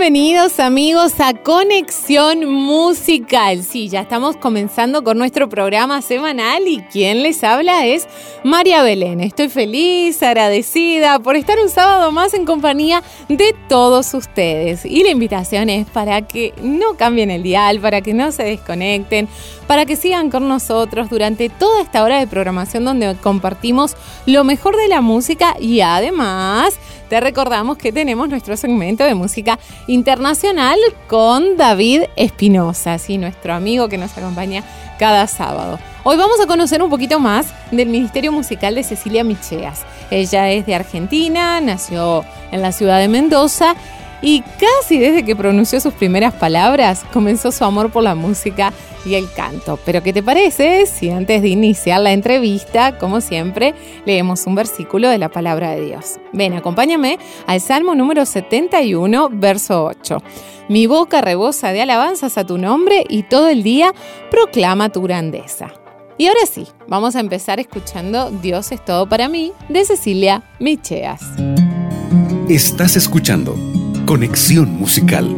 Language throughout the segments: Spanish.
Bienvenidos amigos a Conexión Musical. Sí, ya estamos comenzando con nuestro programa semanal y quien les habla es María Belén. Estoy feliz, agradecida por estar un sábado más en compañía de todos ustedes. Y la invitación es para que no cambien el dial, para que no se desconecten, para que sigan con nosotros durante toda esta hora de programación donde compartimos lo mejor de la música y además te recordamos que tenemos nuestro segmento de música internacional con David Espinosa, ¿sí? nuestro amigo que nos acompaña cada sábado. Hoy vamos a conocer un poquito más del Ministerio Musical de Cecilia Micheas. Ella es de Argentina, nació en la ciudad de Mendoza y casi desde que pronunció sus primeras palabras comenzó su amor por la música y el canto. Pero ¿qué te parece si antes de iniciar la entrevista, como siempre, leemos un versículo de la palabra de Dios? Ven, acompáñame al Salmo número 71, verso 8. Mi boca rebosa de alabanzas a tu nombre y todo el día proclama tu grandeza. Y ahora sí, vamos a empezar escuchando Dios es todo para mí de Cecilia Micheas. Estás escuchando Conexión Musical.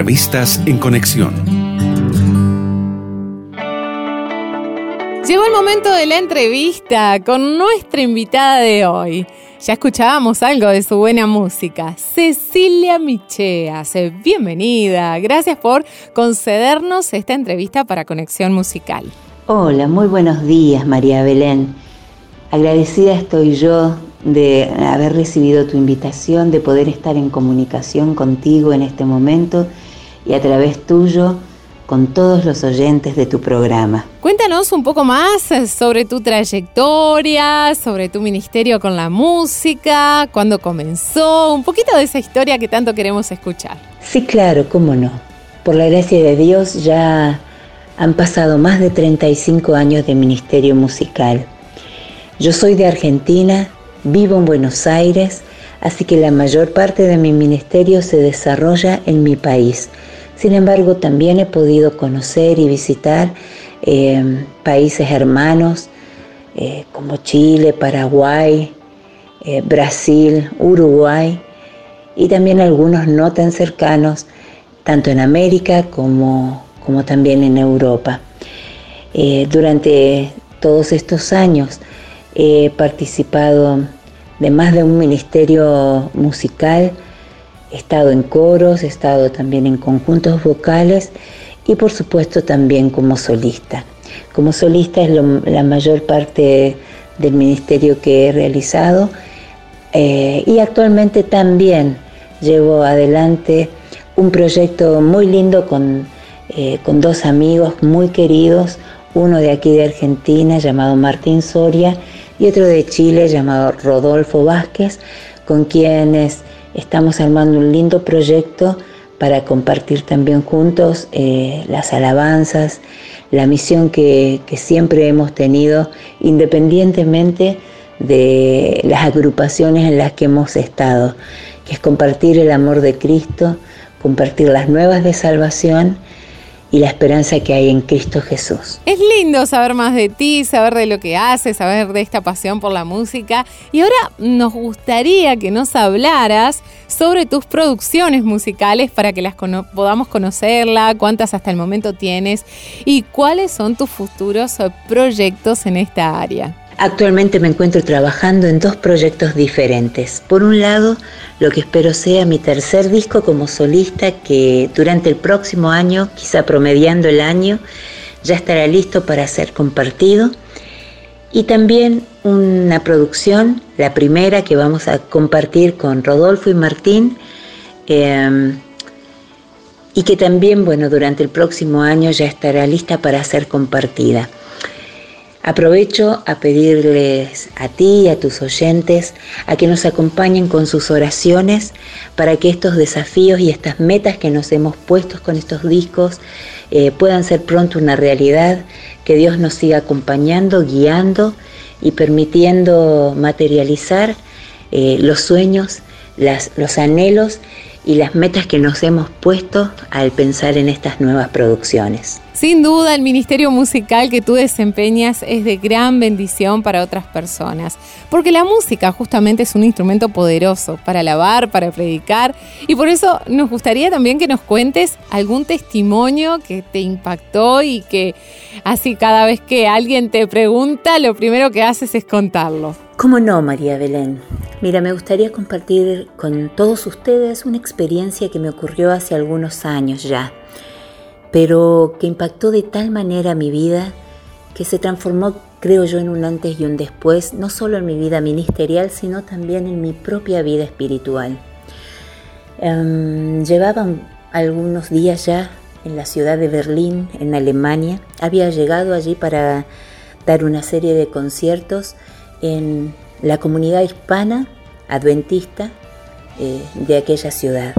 Entrevistas en conexión. Llegó el momento de la entrevista con nuestra invitada de hoy. Ya escuchábamos algo de su buena música. Cecilia Micheas, bienvenida. Gracias por concedernos esta entrevista para Conexión Musical. Hola, muy buenos días María Belén. Agradecida estoy yo de haber recibido tu invitación, de poder estar en comunicación contigo en este momento y a través tuyo con todos los oyentes de tu programa. Cuéntanos un poco más sobre tu trayectoria, sobre tu ministerio con la música, cuándo comenzó, un poquito de esa historia que tanto queremos escuchar. Sí, claro, cómo no. Por la gracia de Dios ya han pasado más de 35 años de ministerio musical. Yo soy de Argentina, Vivo en Buenos Aires, así que la mayor parte de mi ministerio se desarrolla en mi país. Sin embargo, también he podido conocer y visitar eh, países hermanos eh, como Chile, Paraguay, eh, Brasil, Uruguay y también algunos no tan cercanos, tanto en América como, como también en Europa. durante todos estos años He participado de más de un ministerio musical, he estado en coros, he estado también en conjuntos vocales y por supuesto también como solista. Como solista es la mayor parte del ministerio que he realizado eh, y actualmente también llevo adelante un proyecto muy lindo con, eh, con dos amigos muy queridos, uno de aquí de Argentina llamado Martín Soria y otro de Chile llamado Rodolfo Vázquez, con quienes estamos armando un lindo proyecto para compartir también juntos eh, las alabanzas, la misión que, que siempre hemos tenido independientemente de las agrupaciones en las que hemos estado, que es compartir el amor de Cristo, compartir las nuevas de salvación y la esperanza que hay en Cristo Jesús. Es lindo saber más de ti, saber de lo que haces, saber de esta pasión por la música. Y ahora nos gustaría que nos hablaras sobre tus producciones musicales para que las podamos conocerla, cuántas hasta el momento tienes y cuáles son tus futuros proyectos en esta área. Actualmente me encuentro trabajando en dos proyectos diferentes. Por un lado, lo que espero sea mi tercer disco como solista que durante el próximo año, quizá promediando el año, ya estará listo para ser compartido. Y también una producción, la primera que vamos a compartir con Rodolfo y Martín, em, y que también, bueno, durante el próximo año ya estará lista para ser compartida. Aprovecho a pedirles a ti y a tus oyentes a que nos acompañen con sus oraciones para que estos desafíos y estas metas que nos hemos puesto con estos discos eh, puedan ser pronto una realidad, que Dios nos siga acompañando, guiando y permitiendo materializar eh, los sueños, los anhelos y las metas que nos hemos puesto al pensar en estas nuevas producciones. Sin duda, el ministerio musical que tú desempeñas es de gran bendición para otras personas, porque la música justamente es un instrumento poderoso para alabar, para predicar, y por eso nos gustaría también que nos cuentes algún testimonio que te impactó y que así cada vez que alguien te pregunta, lo primero que haces es contarlo. ¿Cómo no, María Belén? Mira, me gustaría compartir con todos ustedes una experiencia que me ocurrió hace algunos años ya pero que impactó de tal manera mi vida que se transformó, creo yo, en un antes y un después, no solo en mi vida ministerial, sino también en mi propia vida espiritual. Um, llevaba algunos días ya en la ciudad de Berlín, en Alemania. Había llegado allí para dar una serie de conciertos en la comunidad hispana adventista eh, de aquella ciudad.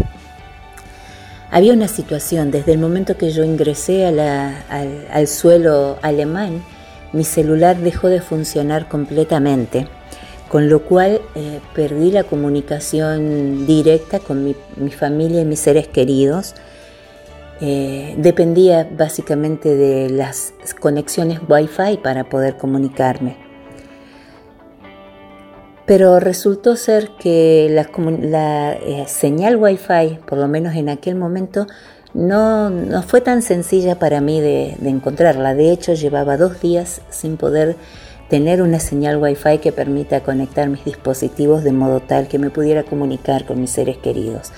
Había una situación, desde el momento que yo ingresé al, suelo alemán, mi celular dejó de funcionar completamente, con lo cual eh, perdí la comunicación directa con mi, familia y mis seres queridos. Eh, dependía básicamente de las conexiones Wi-Fi para poder comunicarme. Pero resultó ser que la, eh, señal Wi-Fi, por lo menos en aquel momento, no, no fue tan sencilla para mí de, encontrarla. De hecho, llevaba dos días sin poder tener una señal Wi-Fi que permita conectar mis dispositivos de modo tal que me pudiera comunicar con mis seres queridos.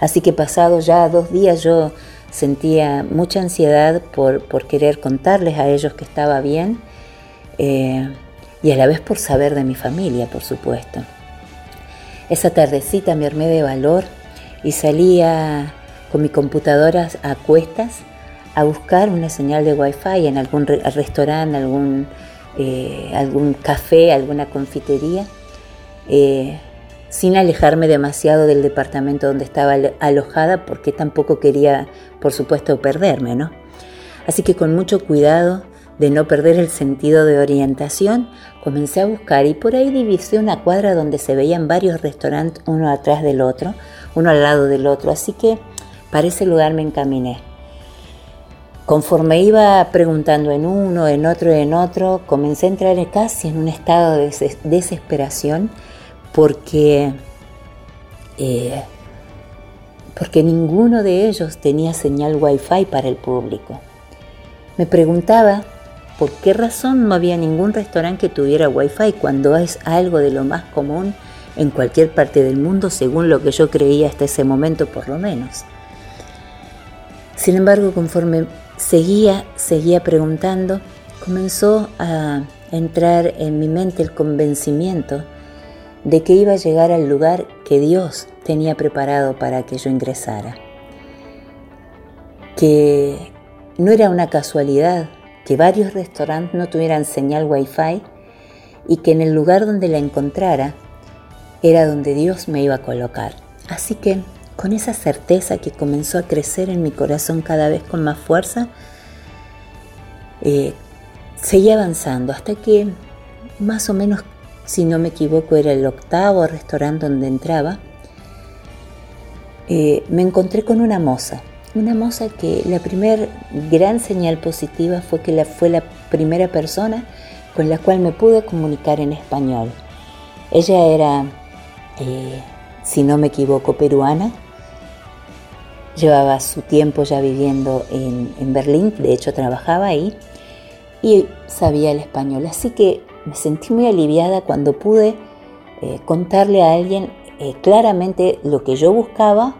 Así que pasado ya dos días yo sentía mucha ansiedad por, por querer contarles a ellos que estaba bien eh, y a la vez por saber de mi familia, por supuesto. Esa tardecita me armé de valor y salía con mi computadora a cuestas a buscar una señal de wifi en algún restaurante, algún, eh, algún café, alguna confitería. Eh, sin alejarme demasiado del departamento donde estaba alojada porque tampoco quería, por supuesto, perderme, ¿no? Así que con mucho cuidado de no perder el sentido de orientación, comencé a buscar y por ahí divisé una cuadra donde se veían varios restaurantes uno atrás del otro, uno al lado del otro, así que para ese lugar me encaminé. Conforme iba preguntando en uno, en otro, en otro, comencé a entrar casi en un estado de desesperación porque, eh, porque ninguno de ellos tenía señal wifi para el público. Me preguntaba por qué razón no había ningún restaurante que tuviera wifi cuando es algo de lo más común en cualquier parte del mundo, según lo que yo creía hasta ese momento por lo menos. Sin embargo, conforme seguía, seguía preguntando, comenzó a entrar en mi mente el convencimiento de que iba a llegar al lugar que Dios tenía preparado para que yo ingresara. Que no era una casualidad que varios restaurantes no tuvieran señal wifi y que en el lugar donde la encontrara era donde Dios me iba a colocar. Así que con esa certeza que comenzó a crecer en mi corazón cada vez con más fuerza, eh, seguí avanzando hasta que más o menos si no me equivoco era el octavo restaurante donde entraba, eh, me encontré con una moza. Una moza que la primera gran señal positiva fue que la, fue la primera persona con la cual me pude comunicar en español. Ella era, eh, si no me equivoco, peruana. Llevaba su tiempo ya viviendo en, en Berlín, de hecho trabajaba ahí y sabía el español. Así que me sentí muy aliviada cuando pude eh, contarle a alguien eh, claramente lo que yo buscaba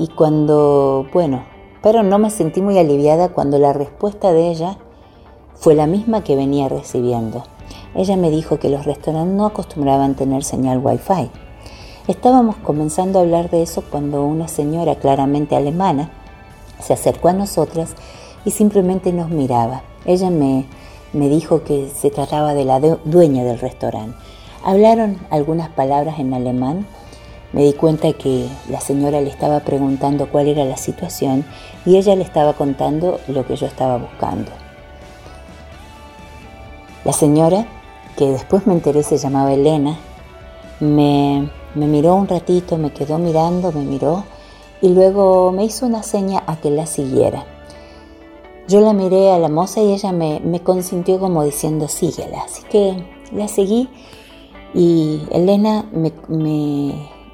y cuando, bueno, pero no me sentí muy aliviada cuando la respuesta de ella fue la misma que venía recibiendo. Ella me dijo que los restaurantes no acostumbraban tener señal wifi. Estábamos comenzando a hablar de eso cuando una señora claramente alemana se acercó a nosotras y simplemente nos miraba. Ella me, me dijo que se trataba de la dueña del restaurante. Hablaron algunas palabras en alemán. Me di cuenta que la señora le estaba preguntando cuál era la situación y ella le estaba contando lo que yo estaba buscando. La señora, que después me enteré se llamaba Elena, me, me miró un ratito, me quedó mirando, me miró y luego me hizo una seña a que la siguiera. Yo la miré a la moza y ella me, consintió como diciendo síguela. Así que la seguí y Elena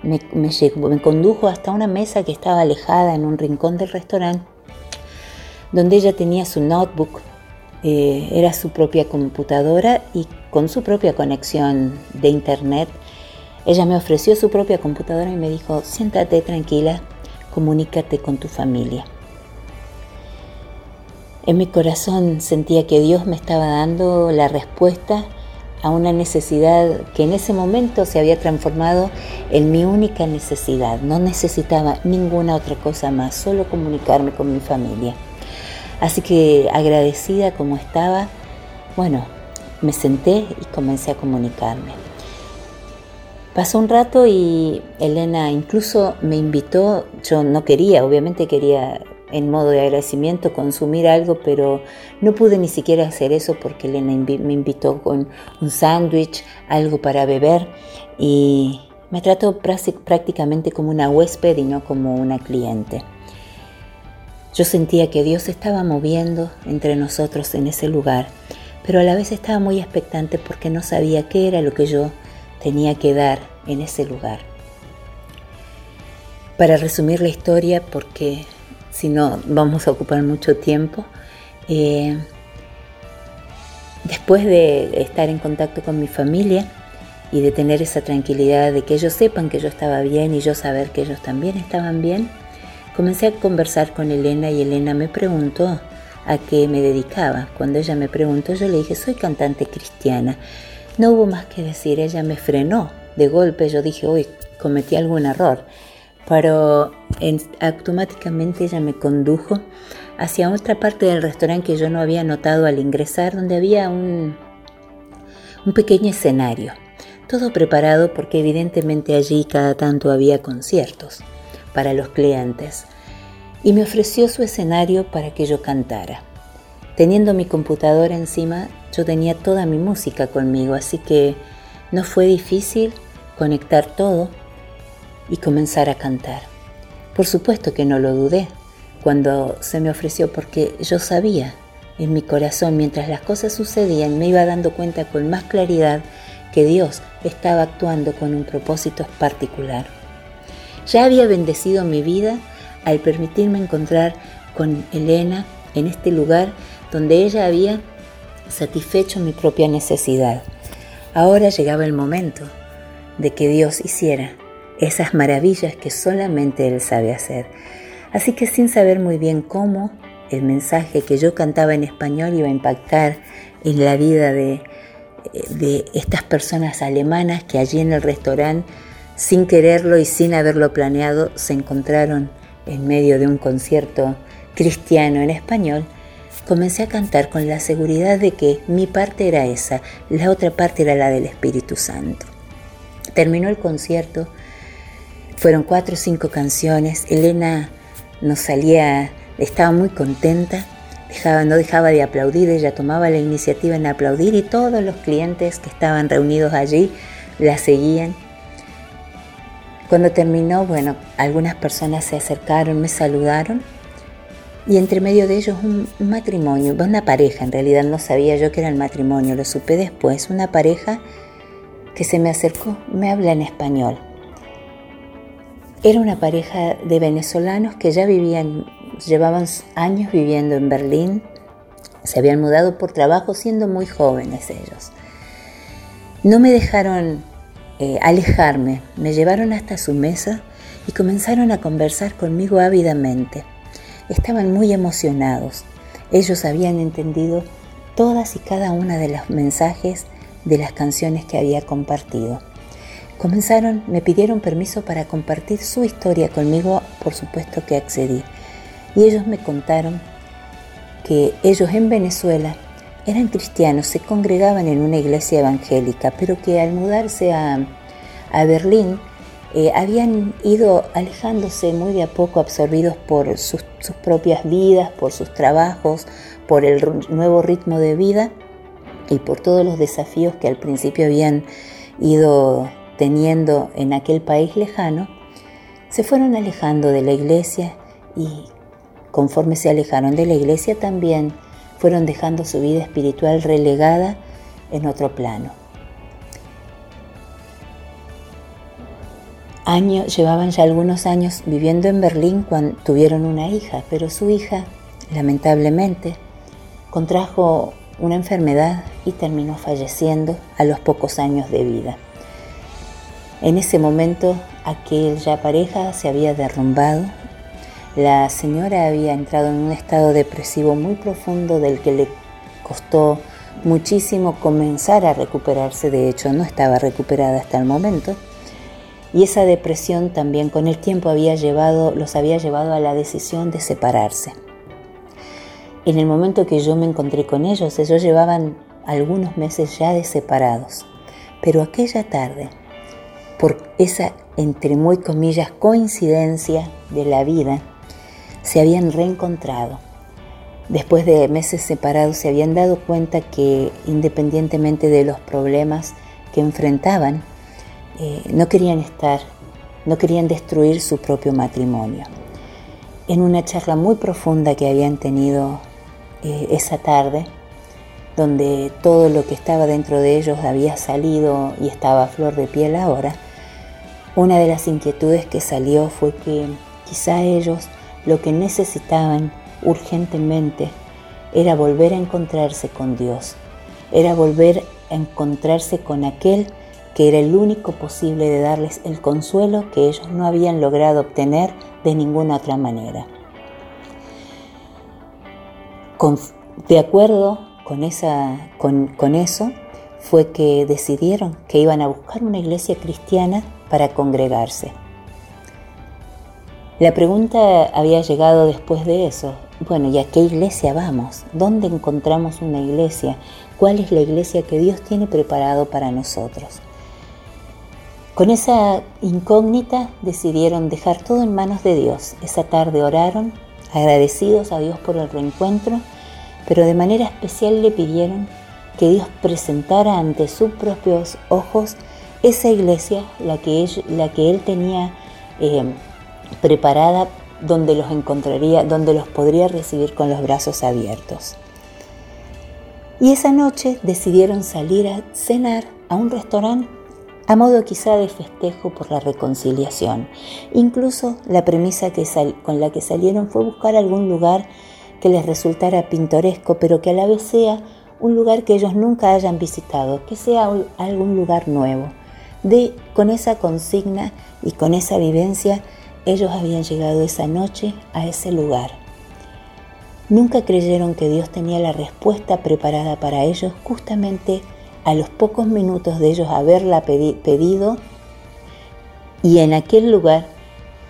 me, condujo hasta una mesa que estaba alejada en un rincón del restaurante, donde ella tenía su notebook, eh, era su propia computadora y con su propia conexión de internet. Ella me ofreció su propia computadora y me dijo, siéntate tranquila, comunícate con tu familia. En mi corazón sentía que Dios me estaba dando la respuesta a una necesidad que en ese momento se había transformado en mi única necesidad. No necesitaba ninguna otra cosa más, solo comunicarme con mi familia. Así que agradecida como estaba, bueno, me senté y comencé a comunicarme. Pasó un rato y Elena incluso me invitó, yo no quería, obviamente quería en modo de agradecimiento consumir algo, pero no pude ni siquiera hacer eso porque Elena me invitó con un sándwich, algo para beber y me trató prácticamente como una huésped y no como una cliente. Yo sentía que Dios estaba moviendo entre nosotros en ese lugar, pero a la vez estaba muy expectante porque no sabía qué era lo que yo tenía que dar en ese lugar. Para resumir la historia, porque si no vamos a ocupar mucho tiempo, eh, después de estar en contacto con mi familia y de tener esa tranquilidad de que ellos sepan que yo estaba bien y yo saber que ellos también estaban bien, comencé a conversar con Elena y Elena me preguntó a qué me dedicaba. Cuando ella me preguntó, yo le dije, soy cantante cristiana. No hubo más que decir, ella me frenó. De golpe yo dije, uy, cometí algún error. Pero automáticamente ella me condujo hacia otra parte del restaurante que yo no había notado al ingresar, donde había un, un pequeño escenario. Todo preparado porque evidentemente allí cada tanto había conciertos para los clientes. Y me ofreció su escenario para que yo cantara. Teniendo mi computadora encima, yo tenía toda mi música conmigo, así que no fue difícil conectar todo y comenzar a cantar. Por supuesto que no lo dudé cuando se me ofreció porque yo sabía en mi corazón mientras las cosas sucedían me iba dando cuenta con más claridad que Dios estaba actuando con un propósito particular. Ya había bendecido mi vida al permitirme encontrar con Elena en este lugar donde ella había satisfecho mi propia necesidad. Ahora llegaba el momento de que Dios hiciera esas maravillas que solamente Él sabe hacer. Así que sin saber muy bien cómo el mensaje que yo cantaba en español iba a impactar en la vida de, de estas personas alemanas que allí en el restaurante, sin quererlo y sin haberlo planeado, se encontraron en medio de un concierto cristiano en español, comencé a cantar con la seguridad de que mi parte era esa, la otra parte era la del Espíritu Santo. Terminó el concierto, fueron cuatro o cinco canciones, Elena nos salía, estaba muy contenta, dejaba, no dejaba de aplaudir, ella tomaba la iniciativa en aplaudir y todos los clientes que estaban reunidos allí la seguían. Cuando terminó, bueno, algunas personas se acercaron, me saludaron y entre medio de ellos un, matrimonio, una pareja, en realidad no sabía yo que era el matrimonio, lo supe después, una pareja que se me acercó, me habla en español. Era una pareja de venezolanos que ya vivían, llevaban años viviendo en Berlín, se habían mudado por trabajo siendo muy jóvenes ellos. No me dejaron eh, alejarme, me llevaron hasta su mesa y comenzaron a conversar conmigo ávidamente. Estaban muy emocionados. Ellos habían entendido todas y cada una de los mensajes de las canciones que había compartido. Comenzaron, me pidieron permiso para compartir su historia conmigo, por supuesto que accedí. Y ellos me contaron que ellos en Venezuela eran cristianos, se congregaban en una iglesia evangélica, pero que al mudarse a, Berlín eh, habían ido alejándose muy de a poco, absorbidos por sus, propias vidas, por sus trabajos, por el nuevo ritmo de vida y por todos los desafíos que al principio habían ido teniendo en aquel país lejano, se fueron alejando de la iglesia y conforme se alejaron de la iglesia también fueron dejando su vida espiritual relegada en otro plano. llevaban ya algunos años viviendo en Berlín cuando tuvieron una hija, pero su hija, lamentablemente, contrajo una enfermedad y terminó falleciendo a los pocos años de vida. En ese momento aquella pareja se había derrumbado. La señora había entrado en un estado depresivo muy profundo del que le costó muchísimo comenzar a recuperarse, de hecho no estaba recuperada hasta el momento, y esa depresión también con el tiempo había llevado, los había llevado a la decisión de separarse. En el momento que yo me encontré con ellos, ellos llevaban algunos meses ya de separados, pero aquella tarde, por esa entre muy comillas coincidencia de la vida, se habían reencontrado. Después de meses separados se habían dado cuenta que independientemente de los problemas que enfrentaban, eh, no querían estar, no querían destruir su propio matrimonio. En una charla muy profunda que habían tenido eh, esa tarde, donde todo lo que estaba dentro de ellos había salido y estaba a flor de piel ahora, una de las inquietudes que salió fue que quizá ellos lo que necesitaban urgentemente era volver a encontrarse con Dios, era volver a encontrarse con aquel que era el único posible de darles el consuelo que ellos no habían logrado obtener de ninguna otra manera. de acuerdo con, esa, con, con eso, fue que decidieron que iban a buscar una iglesia cristiana para congregarse. La pregunta había llegado después de eso. Bueno, ¿y a qué iglesia vamos? ¿Dónde encontramos una iglesia? ¿Cuál es la iglesia que Dios tiene preparado para nosotros? Con esa incógnita decidieron dejar todo en manos de Dios. Esa tarde oraron, agradecidos a Dios por el reencuentro, pero de manera especial le pidieron que Dios presentara ante sus propios ojos esa iglesia, la que él, tenía eh, preparada, donde los encontraría, donde los podría recibir con los brazos abiertos. Y esa noche decidieron salir a cenar a un restaurante a modo quizá de festejo por la reconciliación. Incluso la premisa que con la que salieron fue buscar algún lugar que les resultara pintoresco, pero que a la vez sea un lugar que ellos nunca hayan visitado, que sea algún lugar nuevo. Con esa consigna y con esa vivencia, ellos habían llegado esa noche a ese lugar. Nunca creyeron que Dios tenía la respuesta preparada para ellos justamente a los pocos minutos de ellos haberla pedido y en aquel lugar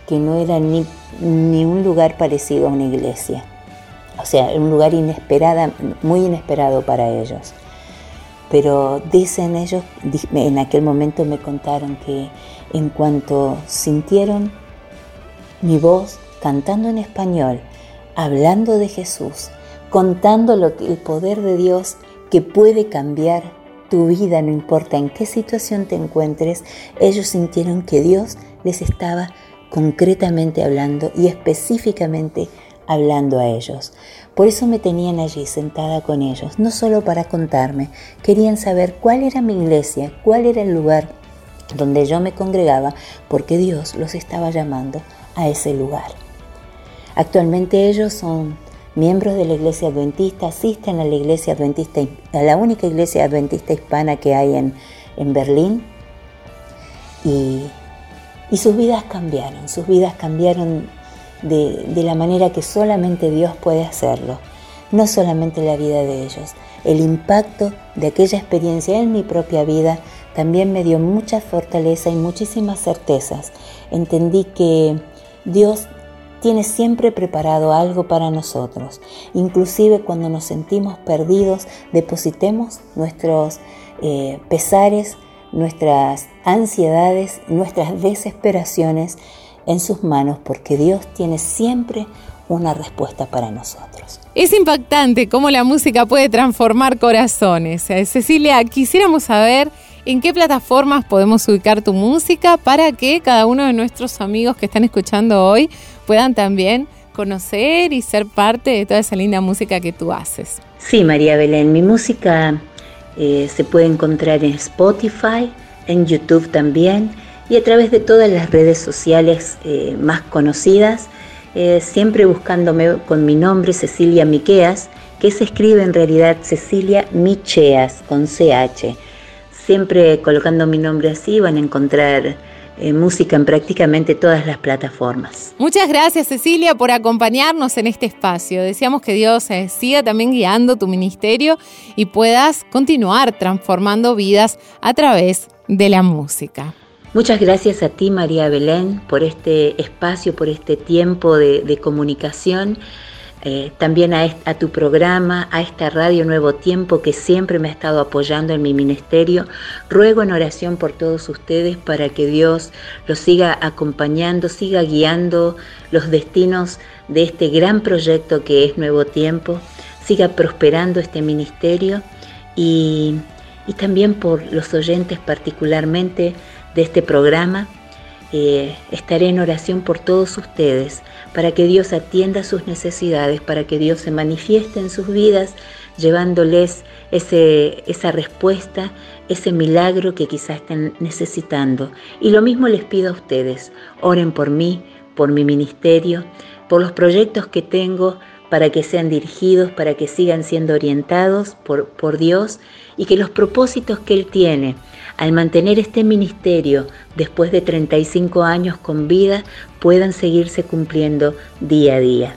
que no era ni, ni un lugar parecido a una iglesia o sea, un lugar inesperada, muy inesperado para ellos. Pero dicen ellos, en aquel momento me contaron que en cuanto sintieron mi voz cantando en español, hablando de Jesús, contando lo que, el poder de Dios que puede cambiar tu vida, no importa en qué situación te encuentres, ellos sintieron que Dios les estaba concretamente hablando y específicamente hablando a ellos. Por eso me tenían allí sentada con ellos, no solo para contarme, querían saber cuál era mi iglesia, cuál era el lugar donde yo me congregaba, porque Dios los estaba llamando a ese lugar. Actualmente ellos son miembros de la iglesia adventista, asisten a la iglesia adventista, a la única iglesia adventista hispana que hay en, en Berlín, y, y sus vidas cambiaron, sus vidas cambiaron de, la manera que solamente Dios puede hacerlo, no solamente la vida de ellos. El impacto de aquella experiencia en mi propia vida también me dio mucha fortaleza y muchísimas certezas. Entendí que Dios tiene siempre preparado algo para nosotros. Inclusive cuando nos sentimos perdidos, depositemos nuestros eh, pesares, nuestras ansiedades, nuestras desesperaciones en sus manos porque Dios tiene siempre una respuesta para nosotros. Es impactante cómo la música puede transformar corazones. Eh, Cecilia, quisiéramos saber en qué plataformas podemos ubicar tu música para que cada uno de nuestros amigos que están escuchando hoy puedan también conocer y ser parte de toda esa linda música que tú haces. Sí, María Belén, mi música eh, se puede encontrar en Spotify, en YouTube también y a través de todas las redes sociales eh, más conocidas, eh, siempre buscándome con mi nombre Cecilia Miqueas, que se escribe en realidad Cecilia Micheas con CH. Siempre colocando mi nombre así van a encontrar eh, música en prácticamente todas las plataformas. Muchas gracias Cecilia por acompañarnos en este espacio. Deseamos que Dios siga también guiando tu ministerio y puedas continuar transformando vidas a través de la música. Muchas gracias a ti, María Belén, por este espacio, por este tiempo de, comunicación. Eh, también a, tu programa, a esta radio Nuevo Tiempo que siempre me ha estado apoyando en mi ministerio. Ruego en oración por todos ustedes para que Dios los siga acompañando, siga guiando los destinos de este gran proyecto que es Nuevo Tiempo, siga prosperando este ministerio y también por los oyentes particularmente de este programa, eh, estaré en oración por todos ustedes, para que Dios atienda sus necesidades, para que Dios se manifieste en sus vidas llevándoles ese, esa respuesta, ese milagro que quizás estén necesitando. Y lo mismo les pido a ustedes, oren por mí, por mi ministerio, por los proyectos que tengo para que sean dirigidos, para que sigan siendo orientados por, por Dios y que los propósitos que Él tiene al mantener este ministerio después de 35 años con vida puedan seguirse cumpliendo día a día.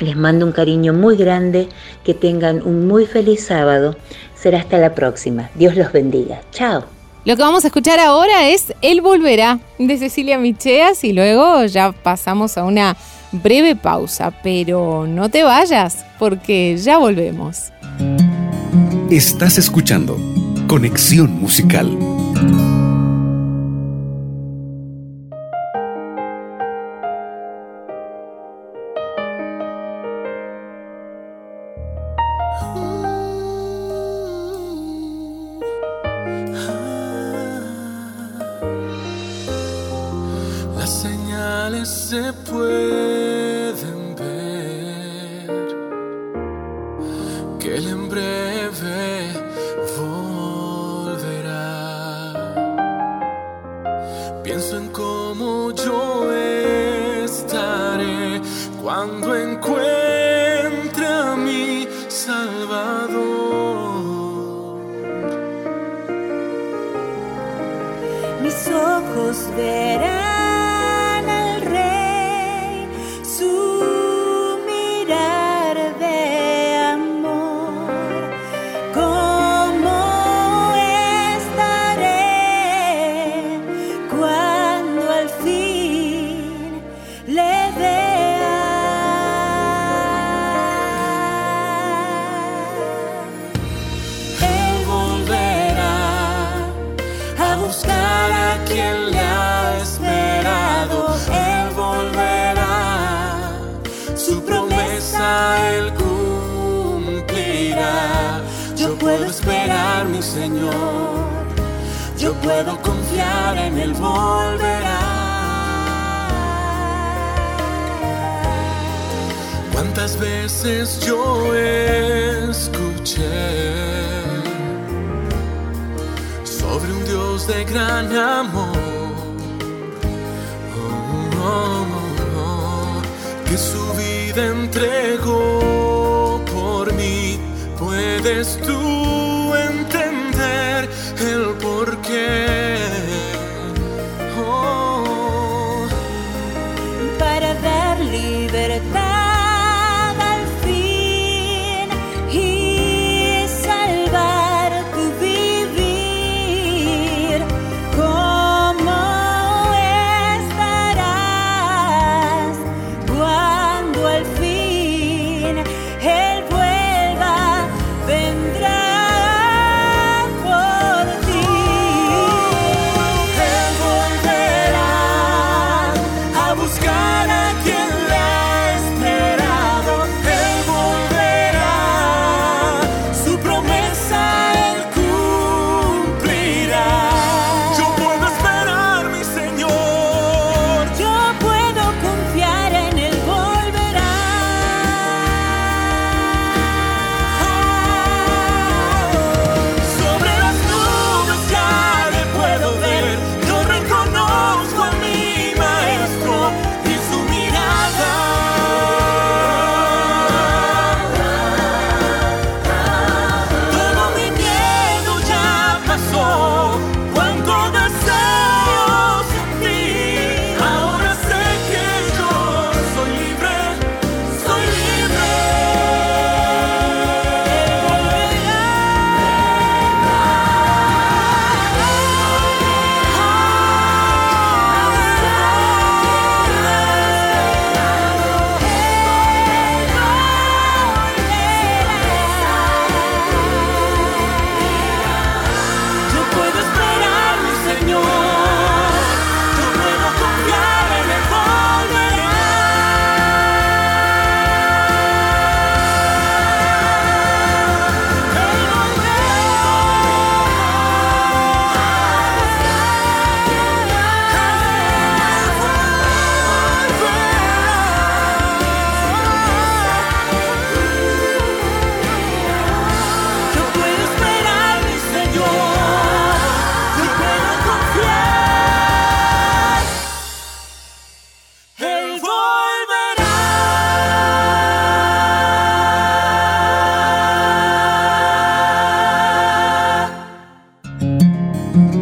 Les mando un cariño muy grande, que tengan un muy feliz sábado. Será hasta la próxima. Dios los bendiga. Chao. Lo que vamos a escuchar ahora es Él volverá de Cecilia Micheas y luego ya pasamos a una breve pausa, pero no te vayas porque ya volvemos. Estás escuchando Conexión Musical.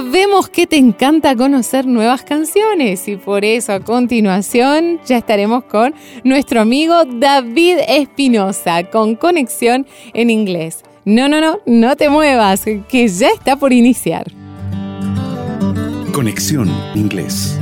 Sabemos que te encanta conocer nuevas canciones y por eso a continuación ya estaremos con nuestro amigo David Espinosa con conexión en inglés. No, no, no, no te muevas, que ya está por iniciar. Conexión inglés.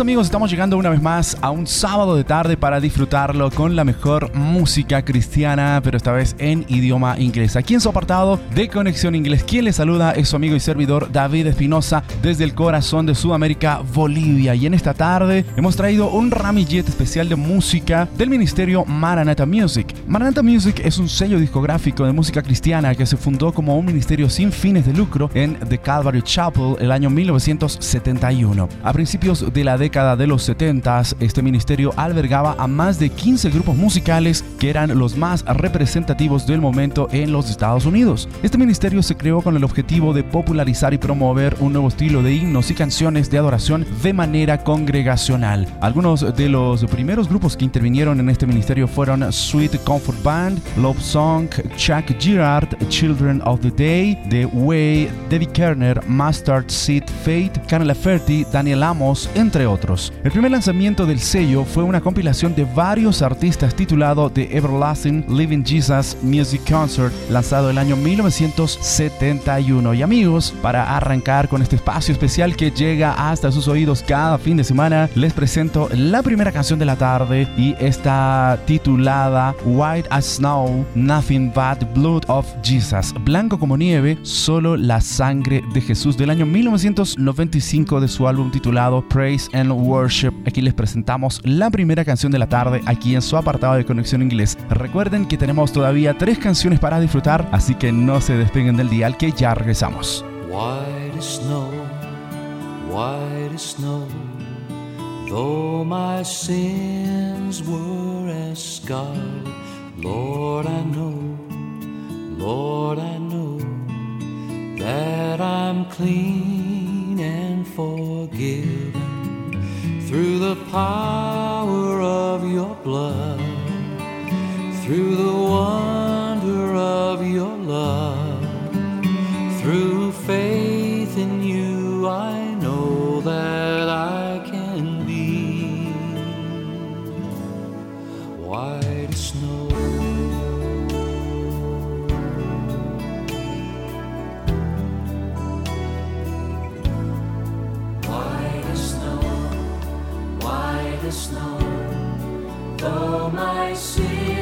Amigos, estamos llegando una vez más a un sábado de tarde para disfrutarlo con la mejor música cristiana, pero esta vez en idioma inglés. Aquí en su apartado de Conexión Inglés, quien le saluda es su amigo y servidor David Espinosa desde el corazón de Sudamérica, Bolivia. Y en esta tarde hemos traído un ramillete especial de música del ministerio Maranatha Music. Maranatha Music es un sello discográfico de música cristiana que se fundó como un ministerio sin fines de lucro en The Calvary Chapel el año 1971. A principios de la década de los 70, este ministerio albergaba a más de 15 grupos musicales que eran los más representativos del momento en los Estados Unidos. Este ministerio se creó con el objetivo de popularizar y promover un nuevo estilo de himnos y canciones de adoración de manera congregacional. Algunos de los primeros grupos que intervinieron en este ministerio fueron Sweet Comfort Band, Love Song, Chuck Girard, Children of the Day, The Way, Debbie Kerner, Mustard Seed Fate, Canela Laferty, Daniel Amos, entre otros. El primer lanzamiento del sello fue una compilación de varios artistas titulado The Everlasting Living Jesus Music Concert, lanzado el año 1971. Y amigos, para arrancar con este espacio especial que llega hasta sus oídos cada fin de semana, les presento la primera canción de la tarde y está titulada White as Snow, Nothing But Blood of Jesus, blanco como nieve, solo la sangre de Jesús del año 1995 de su álbum titulado Praise and Worship. Aquí les presentamos la primera canción de la tarde aquí en su apartado de conexión inglés. Recuerden que tenemos todavía tres canciones para disfrutar, así que no se despeguen del dial que ya regresamos. White snow, white snow, though my sins were as scarlet, Lord, I know, Lord, I know that I'm clean and forgiven through the power of your blood, through the wonder of your love, through faith in you, I white as snow, though my sins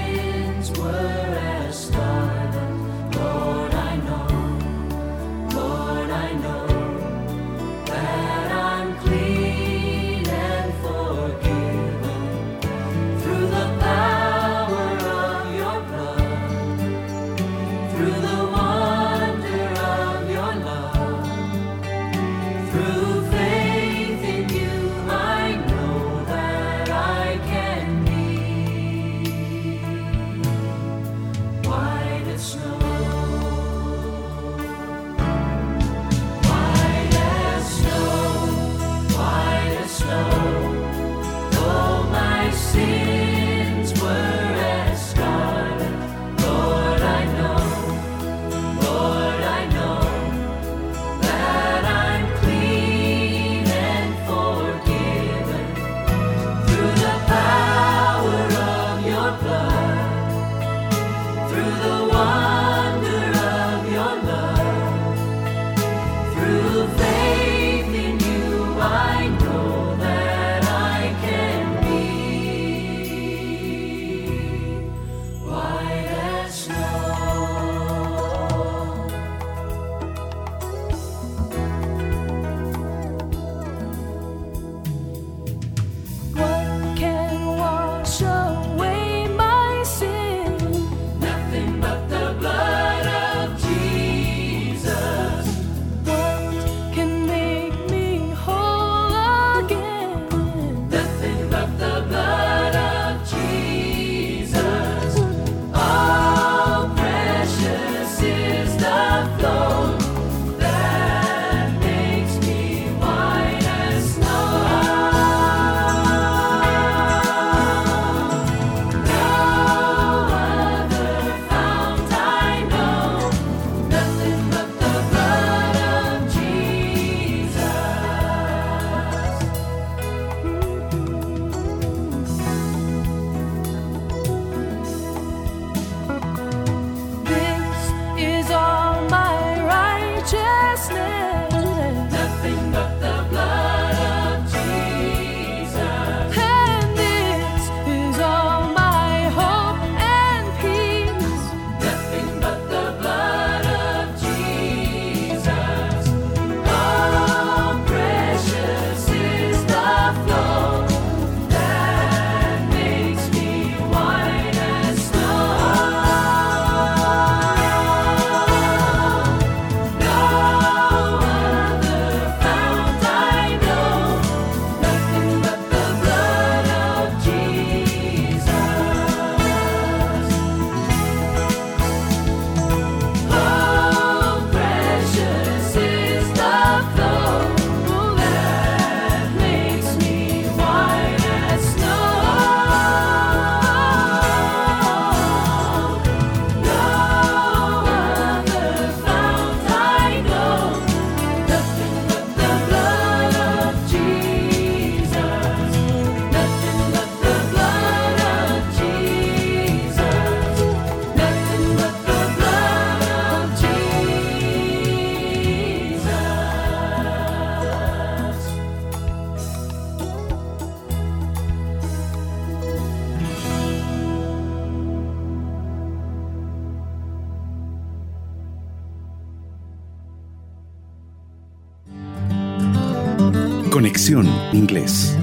Inglés.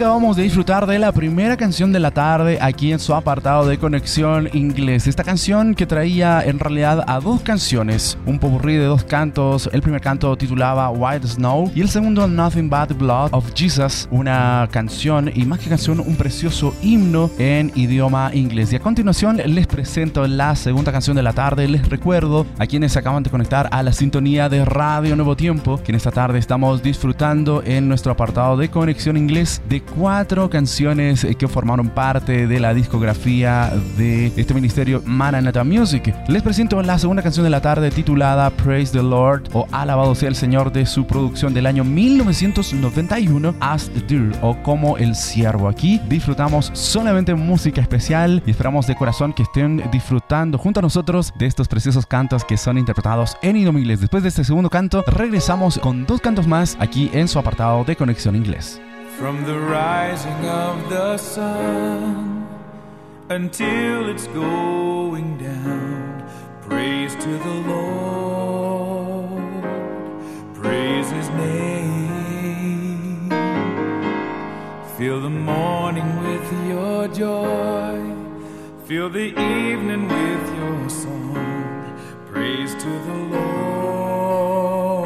Acabamos de disfrutar de la primera canción de la tarde aquí en su apartado de conexión inglés. Esta canción que traía en realidad a dos canciones, un popurrí de dos cantos. El primer canto titulaba White Snow y el segundo Nothing But Blood of Jesus, una canción y más que canción, un precioso himno en idioma inglés. Y a continuación les presento la segunda canción de la tarde. Les recuerdo a quienes acaban de conectar a la sintonía de Radio Nuevo Tiempo que en esta tarde estamos disfrutando en nuestro apartado de conexión inglés de cuatro canciones eh, que formaron parte de la discografía de este ministerio Maranatha Music. Les presento la segunda canción de la tarde titulada Praise the Lord o Alabado sea el Señor de su producción del año 1991 As the Deer o como el siervo. Aquí disfrutamos solamente música especial y esperamos de corazón que estén disfrutando junto a nosotros de estos preciosos cantos que son interpretados en idioma inglés. Después de este segundo canto regresamos con dos cantos más aquí en su apartado de conexión inglés. From the rising of the sun until it's going down, praise to the Lord, praise His name. Fill the morning with your joy, fill the evening with your song, praise to the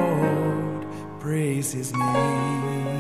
Lord, praise His name.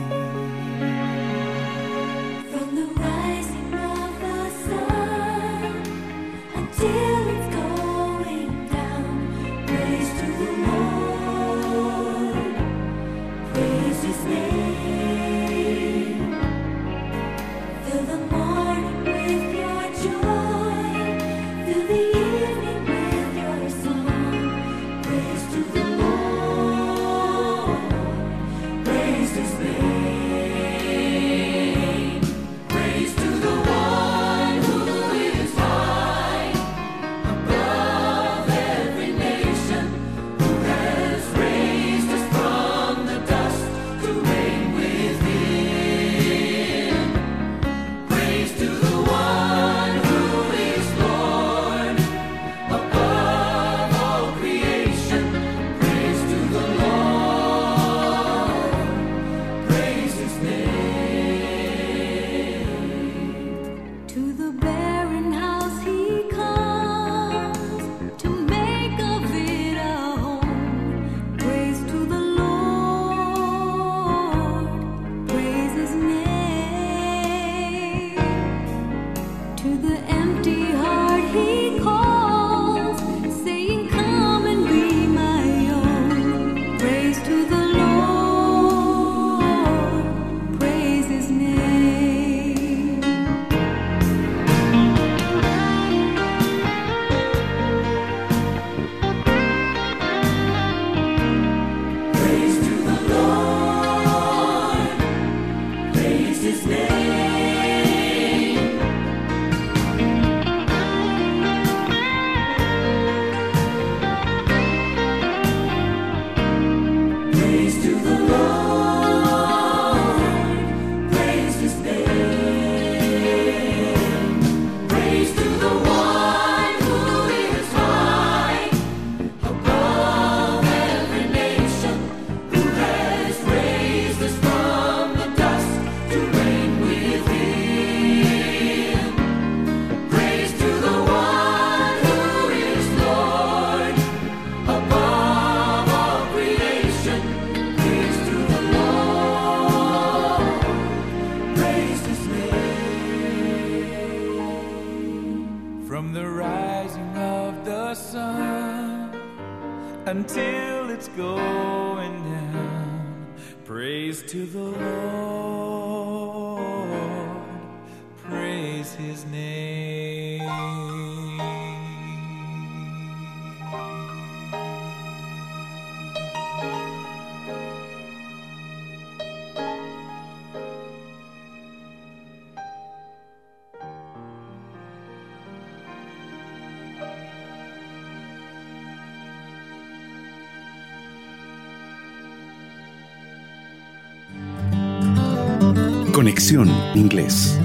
Conexión Inglés.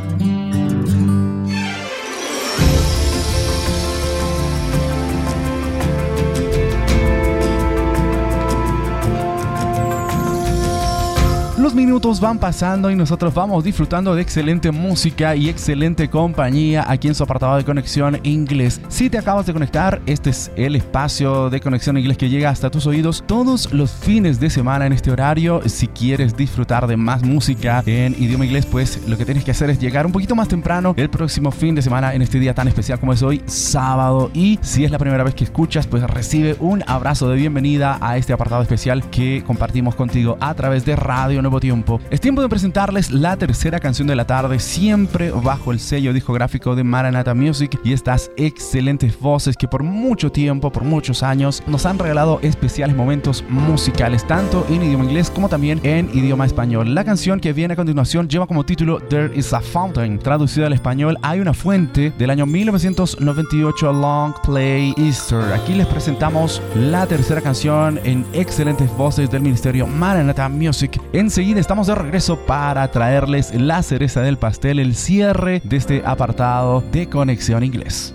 Los minutos van pasando y nosotros vamos disfrutando de excelente música y excelente compañía aquí en su apartado de conexión inglés. Si te acabas de conectar, este es el espacio de conexión inglés que llega hasta tus oídos todos los fines de semana en este horario. Si quieres disfrutar de más música en idioma inglés, pues lo que tienes que hacer es llegar un poquito más temprano el próximo fin de semana en este día tan especial como es hoy, sábado. Y si es la primera vez que escuchas, pues recibe un abrazo de bienvenida a este apartado especial que compartimos contigo a través de Radio Nuevo Tiempo. Es tiempo de presentarles la tercera canción de la tarde, siempre bajo el sello discográfico de Maranatha Music y estas excelentes voces que por mucho tiempo, por muchos años, nos han regalado especiales momentos musicales, tanto en idioma inglés como también en idioma español. La canción que viene a continuación lleva como título There is a Fountain, traducida al español Hay una fuente del año 1998 Long Play Easter. Aquí les presentamos la tercera canción en excelentes voces del ministerio Maranatha Music. Enseguida estamos de regreso para traerles la cereza del pastel, el cierre de este apartado de Conexión Inglés.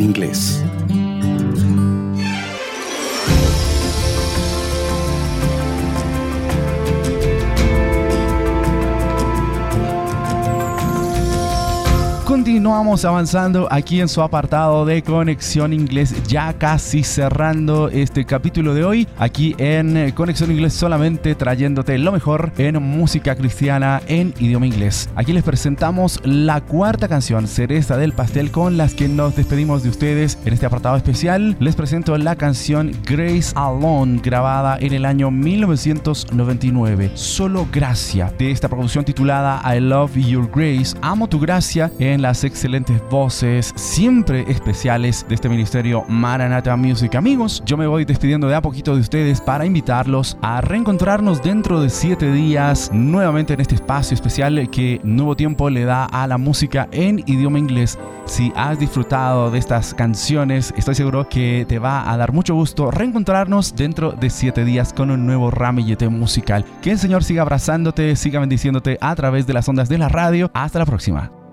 Inglés. Continuamos avanzando aquí en su apartado de Conexión Inglés, ya casi cerrando este capítulo de hoy, aquí en Conexión Inglés solamente trayéndote lo mejor en música cristiana en idioma inglés. Aquí les presentamos la cuarta canción, Cereza del Pastel, con las que nos despedimos de ustedes en este apartado especial. Les presento la canción Grace Alone, grabada en el año 1999. Solo Gracia, de esta producción titulada I Love Your Grace, Amo tu Gracia, en las excelentes voces siempre especiales de este ministerio Maranatha Music. Amigos, yo me voy despidiendo de a poquito de ustedes para invitarlos a reencontrarnos dentro de siete días nuevamente en este espacio especial que Nuevo Tiempo le da a la música en idioma inglés. Si has disfrutado de estas canciones, estoy seguro que te va a dar mucho gusto reencontrarnos dentro de siete días con un nuevo ramillete musical. Que el Señor siga abrazándote, siga bendiciéndote a través de las ondas de la radio. Hasta la próxima.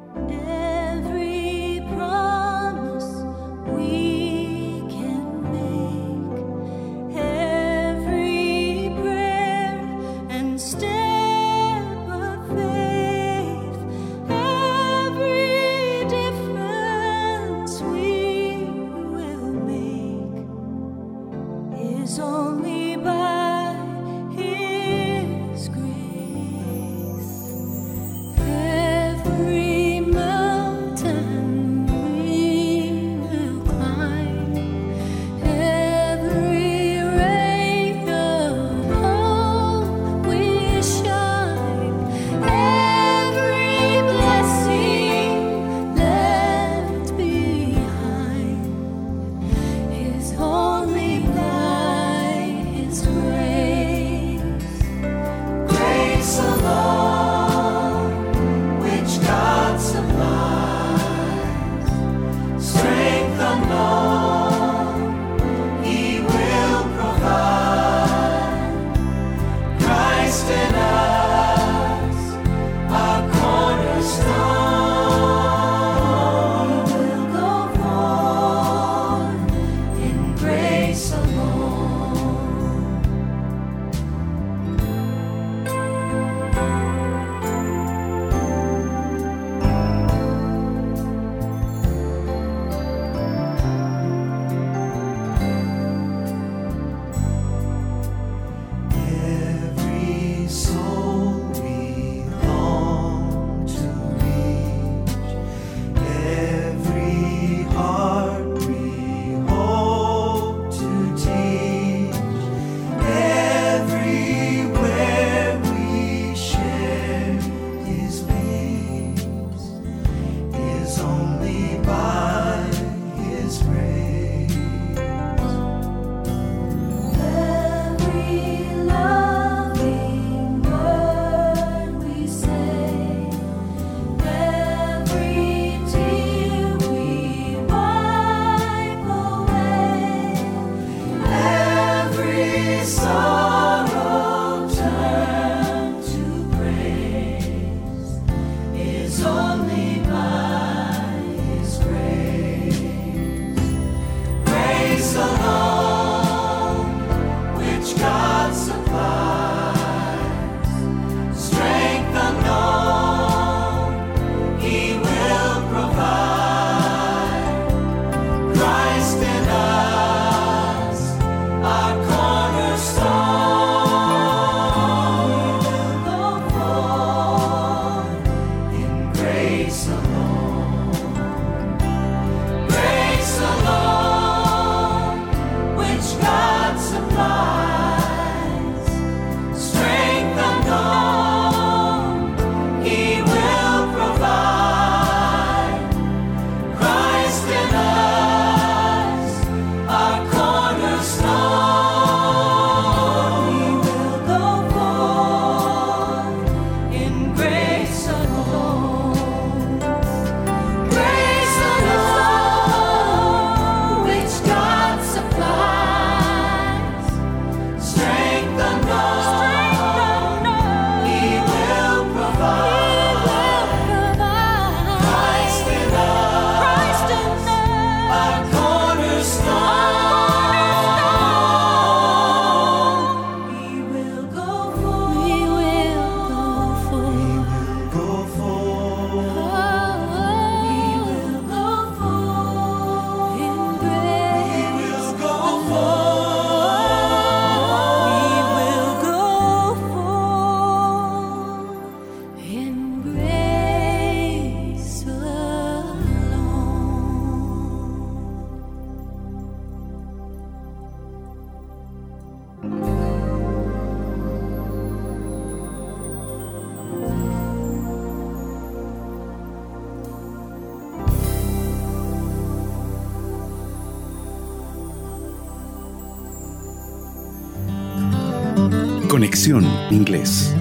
Inglés.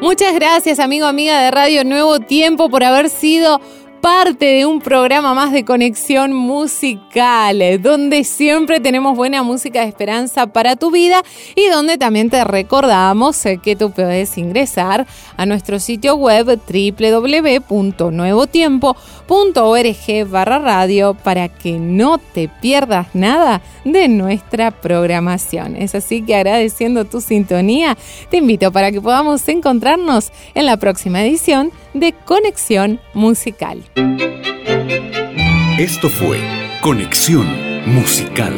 Muchas gracias, amigo, amiga de Radio Nuevo Tiempo, por haber sido parte de un programa más de conexión musical, eh, donde siempre tenemos buena música de esperanza para tu vida y donde también te recordamos eh, que tú puedes ingresar a nuestro sitio web www.nuevotiempo.org barra radio para que no te pierdas nada de nuestra programación. Es así que agradeciendo tu sintonía, te invito para que podamos encontrarnos en la próxima edición de Conexión Musical. Esto fue Conexión Musical.